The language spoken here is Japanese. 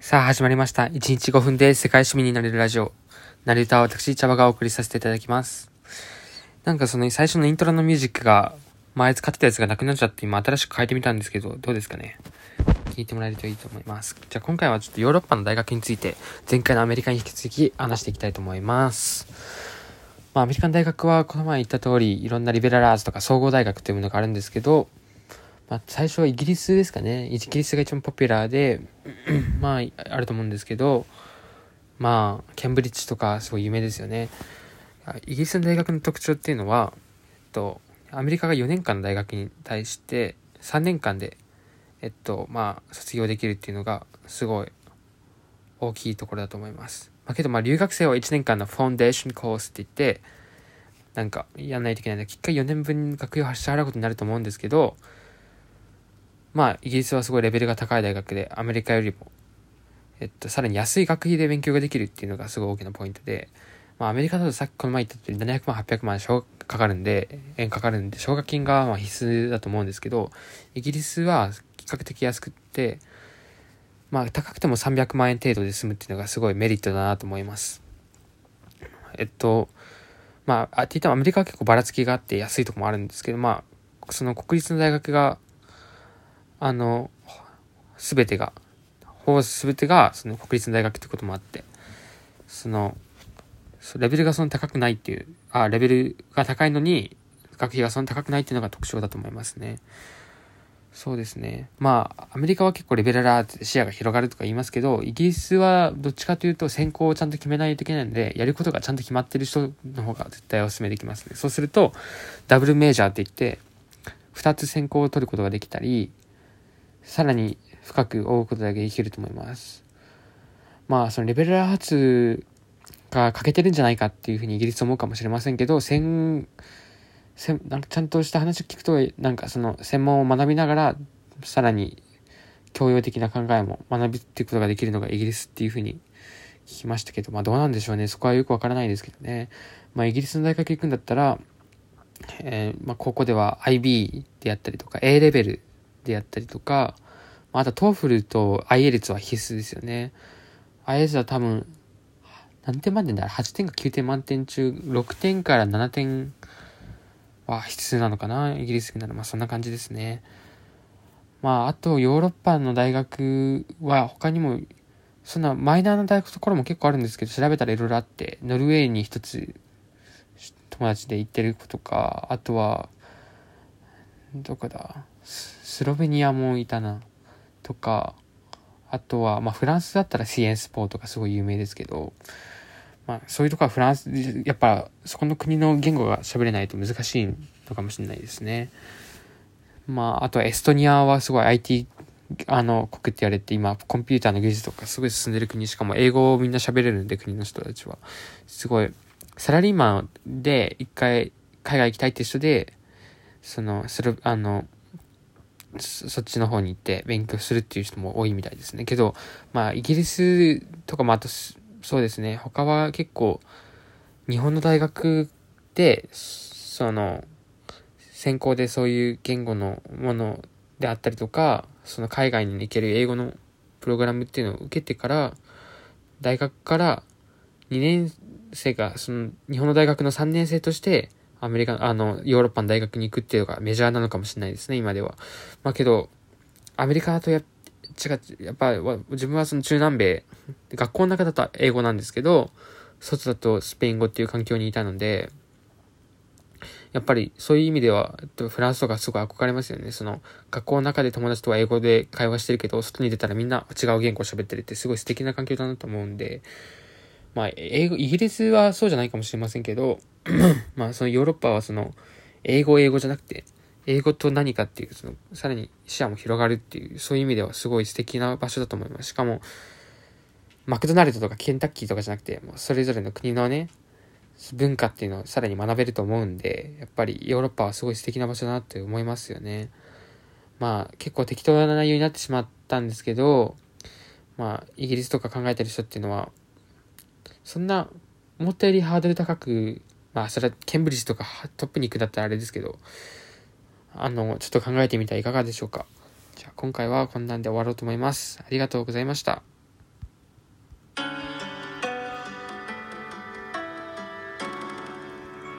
さあ始まりました。1日5分で世界市民になれるラジオ。なり歌は私、茶葉がお送りさせていただきます。なんかその最初のイントロのミュージックが前使ってたやつがなくなっちゃって今新しく変えてみたんですけど、どうですかね？聞いてもらえるといいと思います。じゃあ今回はちょっとヨーロッパの大学について前回のアメリカに引き続き話していきたいと思います。まあアメリカの大学はこの前言った通りいろんなリベラルアーツとか総合大学というものがあるんですけど、まあ、最初はイギリスですかね。イギリスが一番ポピュラーで、まあ、あると思うんですけど、まあ、ケンブリッジとかすごい有名ですよね。イギリスの大学の特徴っていうのは、えっと、アメリカが4年間の大学に対して3年間で、えっと、まあ、卒業できるっていうのがすごい大きいところだと思います。まあ、けど、まあ、留学生は1年間のファンデーションコースって言って、なんか、やんないといけないので、結果4年分学費を支払うことになると思うんですけど、まあ、イギリスはすごいレベルが高い大学で、アメリカよりも、えっと、さらに安い学費で勉強ができるっていうのがすごい大きなポイントで、まあ、アメリカだとさっきこの前言った通り700万、800万かかるんで、円かかるんで、奨学金がまあ必須だと思うんですけど、イギリスは比較的安くって、まあ、高くても300万円程度で済むっていうのがすごいメリットだなと思います。えっと、まあ、って言ってもアメリカは結構ばらつきがあって安いとこもあるんですけど、まあ、その国立の大学があの、すべてが、ほぼすべてが、その国立の大学ってこともあって、その、レベルがそんな高くないっていう、あ、レベルが高いのに、学費がそんな高くないっていうのが特徴だと思いますね。そうですね。まあ、アメリカは結構レベルラーって視野が広がるとか言いますけど、イギリスはどっちかというと専攻をちゃんと決めないといけないので、やることがちゃんと決まってる人の方が絶対お勧めできますね。そうすると、ダブルメジャーって言って、2つ専攻を取ることができたり、さらに深く追うことだけできると思います。まあ、そのレベルアーツが欠けてるんじゃないかっていうふうにイギリス思うかもしれませんけど、専、せなんかちゃんとした話を聞くと、なんかその専門を学びながら、さらに教養的な考えも学びっていくことができるのがイギリスっていうふうに聞きましたけど、まあどうなんでしょうね。そこはよくわからないですけどね。まあイギリスの大学行くんだったら、えー、まあ高校では IB でやったりとか A レベルであったりとか、あと TOEFL と IELTS は必須ですよね。IELTS は多分、何点満点だ ?8 点か9点満点中、6点から7点は必須なのかな？イギリスなら、まあそんな感じですね。まあ、あとヨーロッパの大学は他にも、そんなマイナーな大学ところも結構あるんですけど、調べたらいろいろあって、ノルウェーに一つ友達で行ってる子とか、あとは、どこだ？スロベニアもいたな。とか、あとは、まあ、フランスだったらシエンスポーとかすごい有名ですけど、まあ、そういうとこはフランス、やっぱ、そこの国の言語が喋れないと難しいのかもしれないですね。まあ、あとはエストニアはすごい IT、あの、国って言われて、今、コンピューターの技術とかすごい進んでる国、しかも英語をみんな喋れるんで、国の人たちは。すごい、サラリーマンで一回海外行きたいって人で、その、する、あの、そっちの方に行って勉強するっていう人も多いみたいですね。けど、まあ、イギリスとかもあと、そうですね、他は結構、日本の大学で、その、専攻でそういう言語のものであったりとか、その海外に行ける英語のプログラムっていうのを受けてから、大学から2年生が、その、日本の大学の3年生として、アメリカ、あの、ヨーロッパの大学に行くっていうのがメジャーなのかもしれないですね、今では。まあけど、アメリカとや、違う、やっぱ、自分はその中南米、学校の中だと英語なんですけど、外だとスペイン語っていう環境にいたので、やっぱりそういう意味では、フランスとかすごい憧れますよね。その、学校の中で友達とは英語で会話してるけど、外に出たらみんな違う言語を喋ってるってすごい素敵な環境だなと思うんで、まあ、英語、イギリスはそうじゃないかもしれませんけど、まあ、そのヨーロッパはその、英語英語じゃなくて、英語と何かっていう、その、さらに視野も広がるっていう、そういう意味ではすごい素敵な場所だと思います。しかも、マクドナルドとかケンタッキーとかじゃなくて、もうそれぞれの国のね、文化っていうのをさらに学べると思うんで、やっぱりヨーロッパはすごい素敵な場所だなって思いますよね。まあ、結構適当な内容になってしまったんですけど、まあ、イギリスとか考えてる人っていうのは、そんな、思ったよりハードル高く、まあ、それはケンブリッジとかトップに行くだったらあれですけど、あの、ちょっと考えてみてはいかがでしょうか。じゃあ今回はこんなんで終わろうと思います。ありがとうございました。